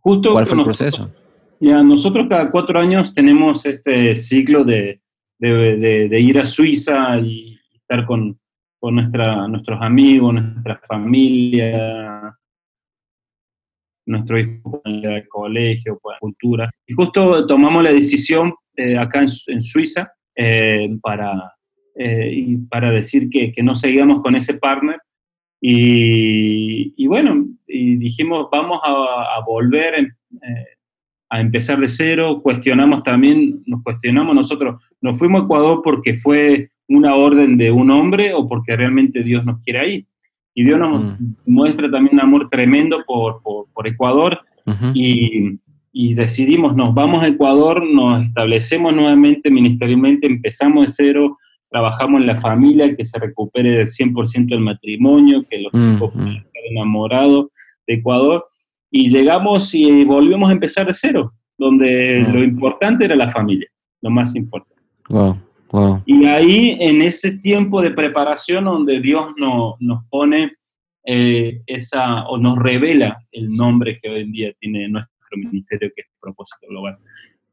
justo ¿Cuál fue el proceso? Ya, nosotros cada cuatro años tenemos este ciclo de, de ir a Suiza y estar con, con nuestra, nuestros amigos, nuestra familia, nuestro hijo el colegio, por la cultura. Y justo tomamos la decisión eh, acá en, Suiza eh, para, eh, y para decir que, que, no seguíamos con ese partner. Y, y bueno, y dijimos, vamos a, a volver a empezar de cero. Cuestionamos también, nos cuestionamos nosotros. Nos fuimos a Ecuador porque fue una orden de un hombre o porque realmente Dios nos quiere ahí. Y Dios nos mm. muestra también un amor tremendo por, por, Ecuador y, y, decidimos, nos vamos a Ecuador, nos establecemos nuevamente ministerialmente, empezamos de cero, trabajamos en la familia, que se recupere del 100% el matrimonio, que los mm, hijos puedan estar enamorados de Ecuador, y llegamos y volvimos a empezar de cero, donde lo importante era la familia, lo más importante. Wow. Y ahí, en ese tiempo de preparación donde Dios no, nos pone eh, esa, o nos revela el nombre que hoy en día tiene nuestro ministerio, que es Propósito Global.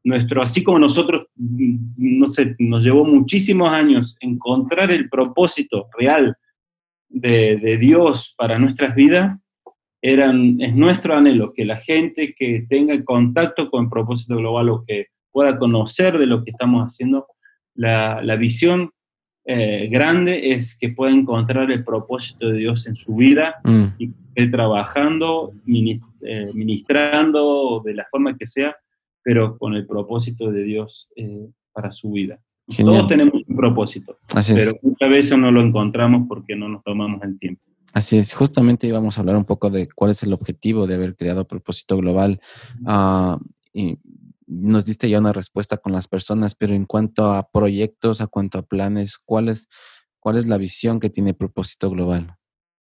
Nuestro, así como nosotros, no sé, nos llevó muchísimos años encontrar el propósito real de, de Dios para nuestras vidas, eran, es nuestro anhelo que la gente que tenga contacto con el propósito global o que pueda conocer de lo que estamos haciendo, la, visión eh, grande es que pueda encontrar el propósito de Dios en su vida mm. y que trabajando, eh, ministrando de la forma que sea, pero con el propósito de Dios eh, para su vida. Todos tenemos un propósito, pero muchas veces no lo encontramos porque no nos tomamos el tiempo. Así es, justamente íbamos a hablar un poco de cuál es el objetivo de haber creado propósito global. Uh, y nos diste ya una respuesta con las personas, pero en cuanto a proyectos, a cuanto a planes, ¿cuál es, cuál es la visión que tiene Propósito Global?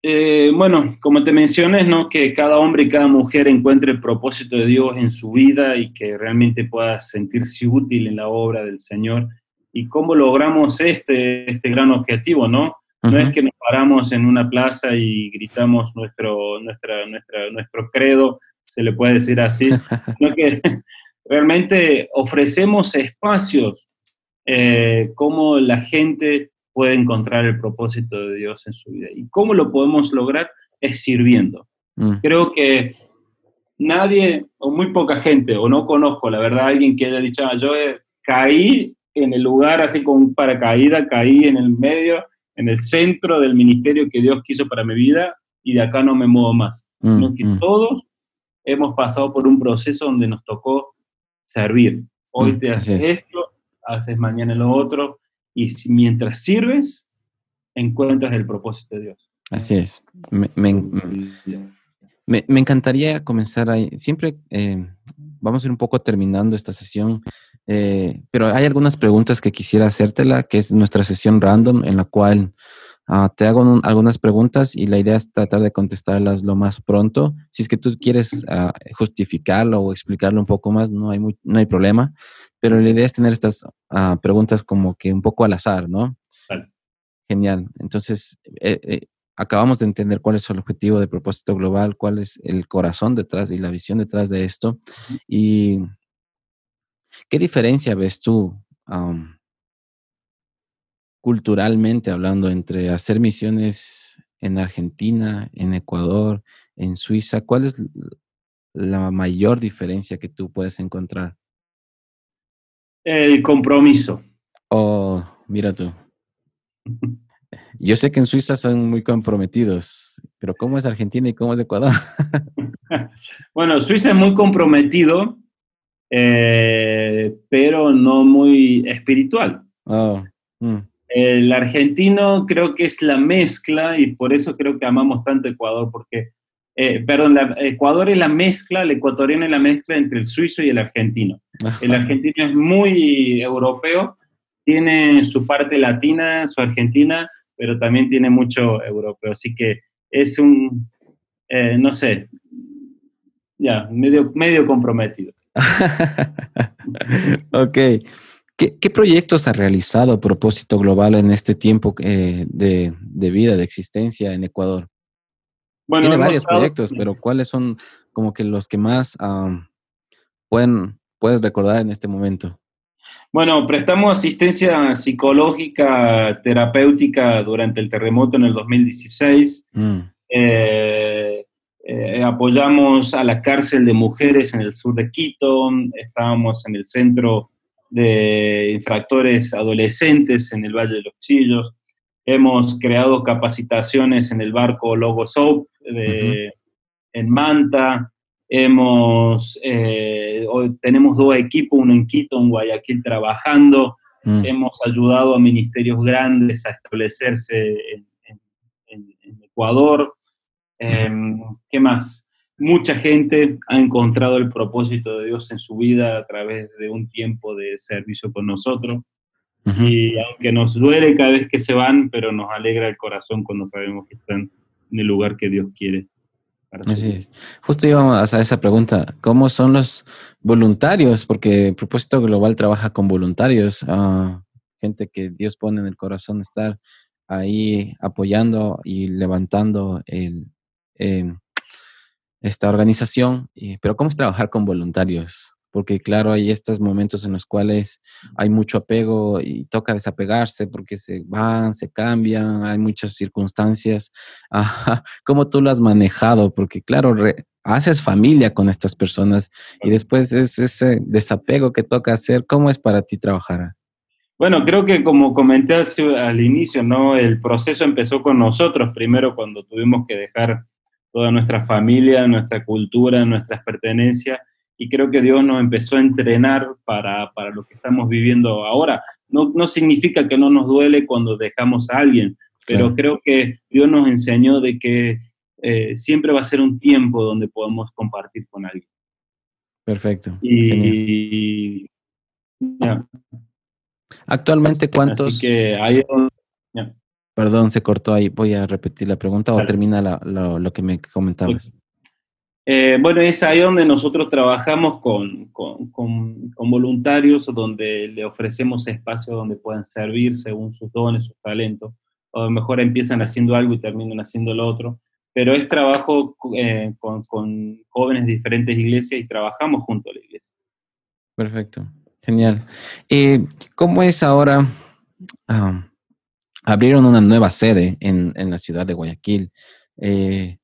Eh, bueno, como te mencioné, ¿no? que cada hombre y cada mujer encuentre el propósito de Dios en su vida y que realmente pueda sentirse útil en la obra del Señor. ¿Y cómo logramos este, este gran objetivo? No, no es que nos paramos en una plaza y gritamos nuestro, nuestra, nuestra, nuestro credo, se le puede decir así, sino que realmente ofrecemos espacios eh, cómo la gente puede encontrar el propósito de Dios en su vida. ¿Y cómo lo podemos lograr? Es sirviendo. Mm. Creo que nadie, o muy poca gente, o no conozco, la verdad, alguien que haya dicho, ah, yo eh, caí en el lugar así con un paracaídas, caí en el medio, en el centro del ministerio que Dios quiso para mi vida y de acá no me muevo más. Mm, que mm. todos hemos pasado por un proceso donde nos tocó servir. Hoy mm, te haces esto, haces mañana lo otro, y mientras sirves, encuentras el propósito de Dios. Así es. Me, me, encantaría comenzar ahí. Siempre eh, vamos a ir un poco terminando esta sesión, eh, pero hay algunas preguntas que quisiera hacértela, que es nuestra sesión random, en la cual Ah, te hago algunas preguntas y la idea es tratar de contestarlas lo más pronto. Si es que tú quieres uh, justificarlo o explicarlo un poco más, no hay, no hay problema. Pero la idea es tener estas ah, preguntas como que un poco al azar, ¿no? Genial. Entonces, eh, eh, acabamos de entender cuál es el objetivo de propósito global, cuál es el corazón detrás y la visión detrás de esto. Y qué diferencia ves tú culturalmente hablando entre hacer misiones en Argentina, en Ecuador, en Suiza? ¿Cuál es la mayor diferencia que tú puedes encontrar? El compromiso. Oh, mira tú. Yo sé que en Suiza son muy comprometidos, pero ¿cómo es Argentina y cómo es Ecuador? bueno, Suiza es muy comprometido, eh, pero no muy espiritual. Oh, mm. El argentino creo que es la mezcla y por eso creo que amamos tanto Ecuador, porque eh, perdón, Ecuador es la mezcla, el ecuatoriano es la mezcla entre el suizo y el argentino. El argentino es muy europeo, tiene su parte latina, su argentina, pero también tiene mucho europeo. Así que es un, eh, no sé, ya, medio, medio comprometido. ok. ¿Qué, proyectos ha realizado Propósito Global en este tiempo eh, de, vida, de existencia en Ecuador? Bueno, Tiene varios proyectos, pero ¿cuáles son como que los que más pueden, puedes recordar en este momento? Bueno, prestamos asistencia psicológica, terapéutica durante el terremoto en el 2016. Mm. Eh, eh, apoyamos a la cárcel de mujeres en el sur de Quito. Estábamos en el centro de infractores adolescentes en el Valle de los Chillos. Hemos creado capacitaciones en el barco Logo Soap en Manta. Hemos, eh, hoy tenemos dos equipos, uno en Quito, en Guayaquil, trabajando. Mm. Hemos ayudado a ministerios grandes a establecerse en, Ecuador. Em, ¿Qué más? Mucha gente ha encontrado el propósito de Dios en su vida a través de un tiempo de servicio con nosotros. Y aunque nos duele cada vez que se van, pero nos alegra el corazón cuando sabemos que están en el lugar que Dios quiere. Así es. Justo íbamos a esa pregunta. ¿Cómo son los voluntarios? Porque propósito global trabaja con voluntarios, uh, gente que Dios pone en el corazón estar ahí apoyando y levantando el, em, esta organización, pero ¿cómo es trabajar con voluntarios? Porque claro, hay estos momentos en los cuales hay mucho apego y toca desapegarse porque se van, se cambian, hay muchas circunstancias. ¿Cómo tú lo has manejado? Porque claro, haces familia con estas personas y después es ese desapego que toca hacer. ¿Cómo es para ti trabajar? Bueno, creo que como comenté al inicio, ¿no? El proceso empezó con nosotros primero cuando tuvimos que dejar toda nuestra familia, nuestra cultura, nuestras pertenencias, y creo que Dios nos empezó a entrenar para, para lo que estamos viviendo ahora. No, no, significa que no nos duele cuando dejamos a alguien, pero creo que Dios nos enseñó de que eh, siempre va a ser un tiempo donde podemos compartir con alguien. Perfecto. Y, Actualmente, ¿cuántos? Así que hay, Perdón, se cortó ahí. Voy a repetir la pregunta o termina lo que me comentabas. Eh, bueno, es ahí donde nosotros trabajamos con, con, con, voluntarios, donde le ofrecemos espacio donde puedan servir según sus dones, sus talentos. O a lo mejor empiezan haciendo algo y terminan haciendo lo otro. Pero es trabajo eh, con, jóvenes de diferentes iglesias y trabajamos junto a la iglesia. Perfecto, genial. Eh, ¿Cómo es ahora? Ah, abrieron una nueva sede en, la ciudad de Guayaquil. Eh,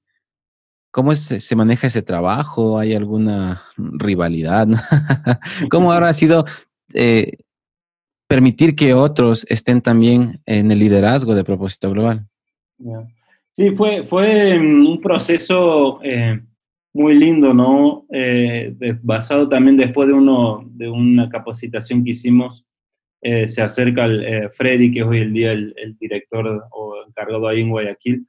¿Cómo se maneja ese trabajo? ¿Hay alguna rivalidad? ¿Cómo ahora ha sido eh, permitir que otros estén también en el liderazgo de Propósito Global? Sí, fue, fue mm, un proceso eh, muy lindo, ¿no? basado también después de, uno, de una capacitación que hicimos eh, se acerca el, eh, Freddy, que es hoy el día el, director o encargado ahí en Guayaquil.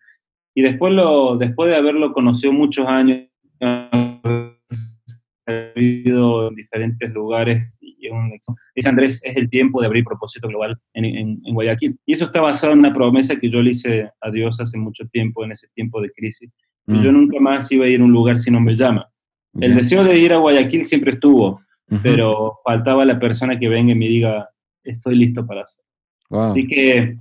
Y después, lo, después de haberlo conocido muchos años, vivido en diferentes lugares, y un, dice Andrés, es el tiempo de abrir propósito global en, en, Guayaquil. Y eso está basado en una promesa que yo le hice a Dios hace mucho tiempo, en ese tiempo de crisis. Y yo mm. nunca más iba a ir a un lugar si no me llama. El deseo de ir a Guayaquil siempre estuvo, pero faltaba la persona que venga y me diga, estoy listo para hacer. Así que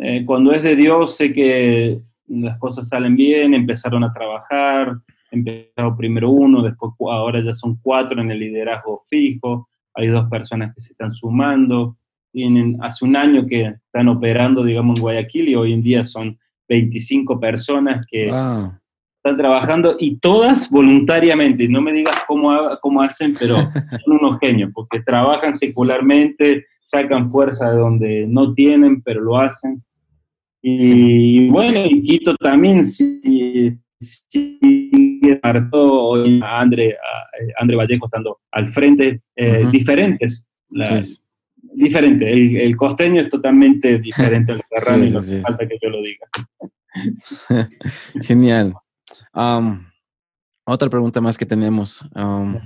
eh, cuando es de Dios, sé que las cosas salen bien, empezaron a trabajar, empezaron primero uno, después ahora ya son cuatro en el liderazgo fijo, hay dos personas que se están sumando, tienen hace un año que están operando, digamos, en Guayaquil y hoy en día son 25 personas que están trabajando y todas voluntariamente. No me digas cómo, cómo hacen, pero son unos genios, porque trabajan secularmente, sacan fuerza de donde no tienen, pero lo hacen. Y bueno, y Quito también sí, sí hoy a André, a André Vallejo estando al frente, eh, diferentes. Diferente, el, costeño es totalmente diferente al serrano y no hace falta que yo lo diga. Genial. Otra pregunta más que tenemos. Um,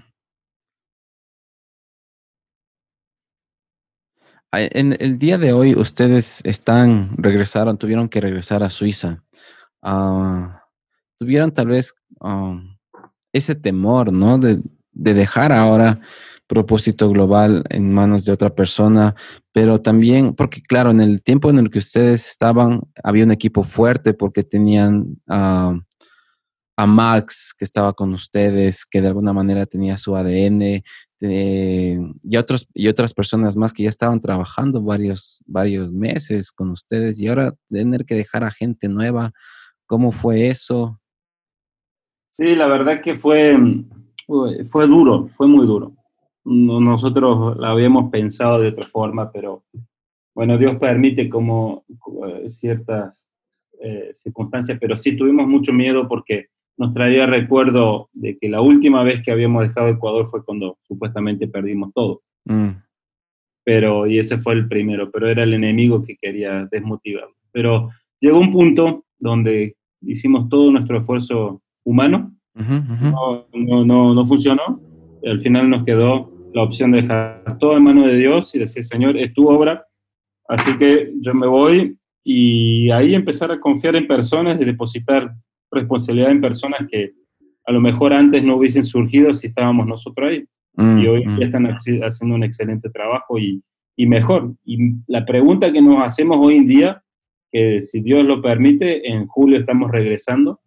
en el día de hoy, ustedes están, regresaron, tuvieron que regresar a Suiza. Ah, tuvieron tal vez um, ese temor, ¿no? De, de dejar ahora propósito global en manos de otra persona, pero también, porque claro, en el tiempo en el que ustedes estaban, había un equipo fuerte porque tenían uh, a Max que estaba con ustedes, que de alguna manera tenía su ADN, eh, y, y otras personas más que ya estaban trabajando varios, varios meses con ustedes, y ahora tener que dejar a gente nueva, ¿cómo fue eso? Sí, la verdad que fue, fue duro, fue muy duro. Nosotros lo habíamos pensado de otra forma, pero bueno, Dios permite como eh, ciertas eh, circunstancias, pero sí tuvimos mucho miedo porque nos traía recuerdo de que la última vez que habíamos dejado Ecuador fue cuando supuestamente perdimos todo. Mm. Pero, y ese fue el primero, pero era el enemigo que quería desmotivar. Pero llegó un punto donde hicimos todo nuestro esfuerzo humano, No, no, no, no, funcionó, y al final nos quedó la opción de dejar todo en manos de Dios y decir, Señor, es tu obra, así que yo me voy y ahí empezar a confiar en personas y depositar responsabilidad en personas que a lo mejor antes no hubiesen surgido si estábamos nosotros ahí. Mm, y hoy mm. ya están haciendo un excelente trabajo y, y, mejor. Y la pregunta que nos hacemos hoy en día, que si Dios lo permite, en julio estamos regresando,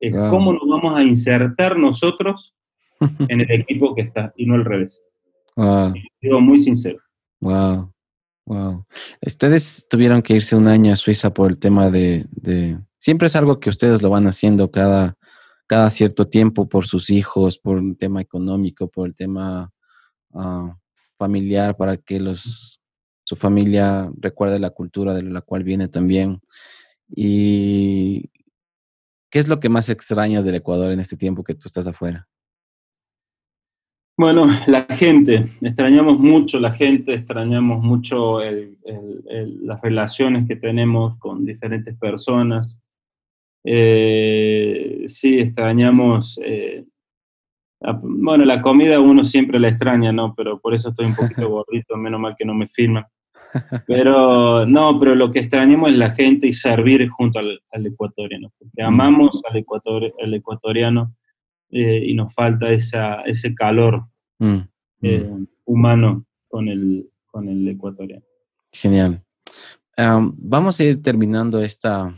es cómo nos vamos a insertar nosotros en el equipo que está y no al revés. Wow. Digo muy sincero. Wow. Wow. Ustedes tuvieron que irse un año a Suiza por el tema de, siempre es algo que ustedes lo van haciendo cada, cada cierto tiempo por sus hijos, por un tema económico, por el tema ah, familiar, para que los, su familia recuerde la cultura de la cual viene también. ¿Y qué es lo que más extrañas del Ecuador en este tiempo que tú estás afuera? Bueno, la gente, extrañamos mucho la gente, extrañamos mucho las relaciones que tenemos con diferentes personas. Eh, sí, extrañamos, eh, bueno, la comida uno siempre la extraña, ¿no? Pero por eso estoy un poquito gordito, menos mal que no me firman. Pero no, pero lo que extrañamos es la gente y servir junto al, ecuatoriano, porque mm. amamos al, al ecuatoriano eh, y nos falta esa, ese calor mm, eh, mm. humano con el, con el ecuatoriano. Genial. vamos a ir terminando esta,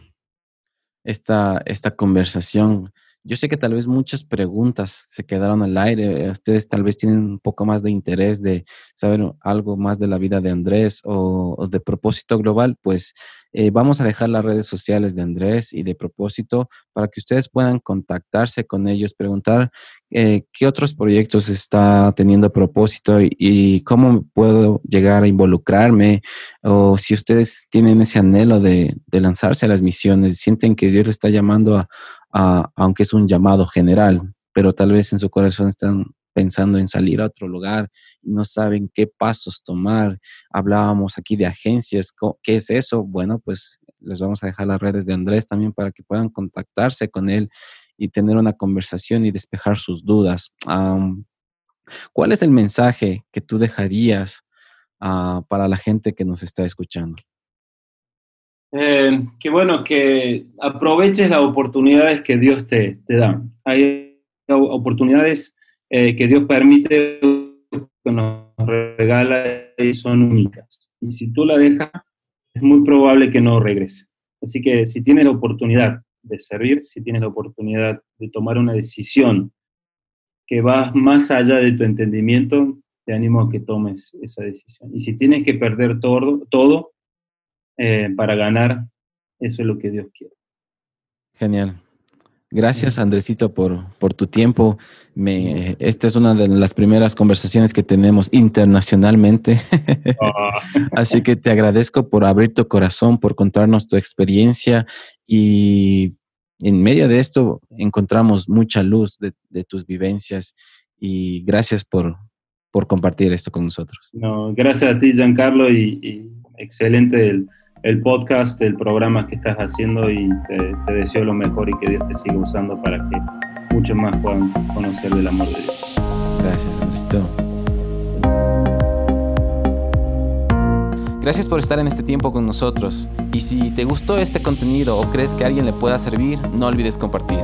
esta, esta conversación yo sé que tal vez muchas preguntas se quedaron al aire. Ustedes tal vez tienen un poco más de interés de saber algo más de la vida de Andrés o, de propósito global. Pues eh, vamos a dejar las redes sociales de Andrés y de propósito para que ustedes puedan contactarse con ellos, preguntar eh, qué otros proyectos está teniendo propósito y, cómo puedo llegar a involucrarme o si ustedes tienen ese anhelo de, de lanzarse a las misiones, sienten que Dios les está llamando a aunque es un llamado general, pero tal vez en su corazón están pensando en salir a otro lugar y no saben qué pasos tomar. Hablábamos aquí de agencias, ¿qué es eso? Bueno, pues les vamos a dejar las redes de Andrés también para que puedan contactarse con él y tener una conversación y despejar sus dudas. ¿Cuál es el mensaje que tú dejarías ah, para la gente que nos está escuchando? Eh, que bueno, que aproveches las oportunidades que Dios te, te da. Hay oportunidades eh, que Dios permite, que nos regala y son únicas. Y si tú la dejas, es muy probable que no regrese. Así que si tienes la oportunidad de servir, si tienes la oportunidad de tomar una decisión que va más allá de tu entendimiento, te animo a que tomes esa decisión. Y si tienes que perder todo, todo eh, para ganar, eso es lo que Dios quiere. Genial. Gracias, Andresito, por, por tu tiempo. Me, esta es una de las primeras conversaciones que tenemos internacionalmente. Ah. Así que te agradezco por abrir tu corazón, por contarnos tu experiencia y en medio de esto encontramos mucha luz de, tus vivencias y gracias por, por compartir esto con nosotros. No, gracias a ti, Giancarlo, y, y excelente el el podcast, el programa que estás haciendo y te, deseo lo mejor y que Dios te siga usando para que muchos más puedan conocer del amor de Dios. Gracias, Cristo. Gracias por estar en este tiempo con nosotros. Y si te gustó este contenido o crees que a alguien le pueda servir, no olvides compartir.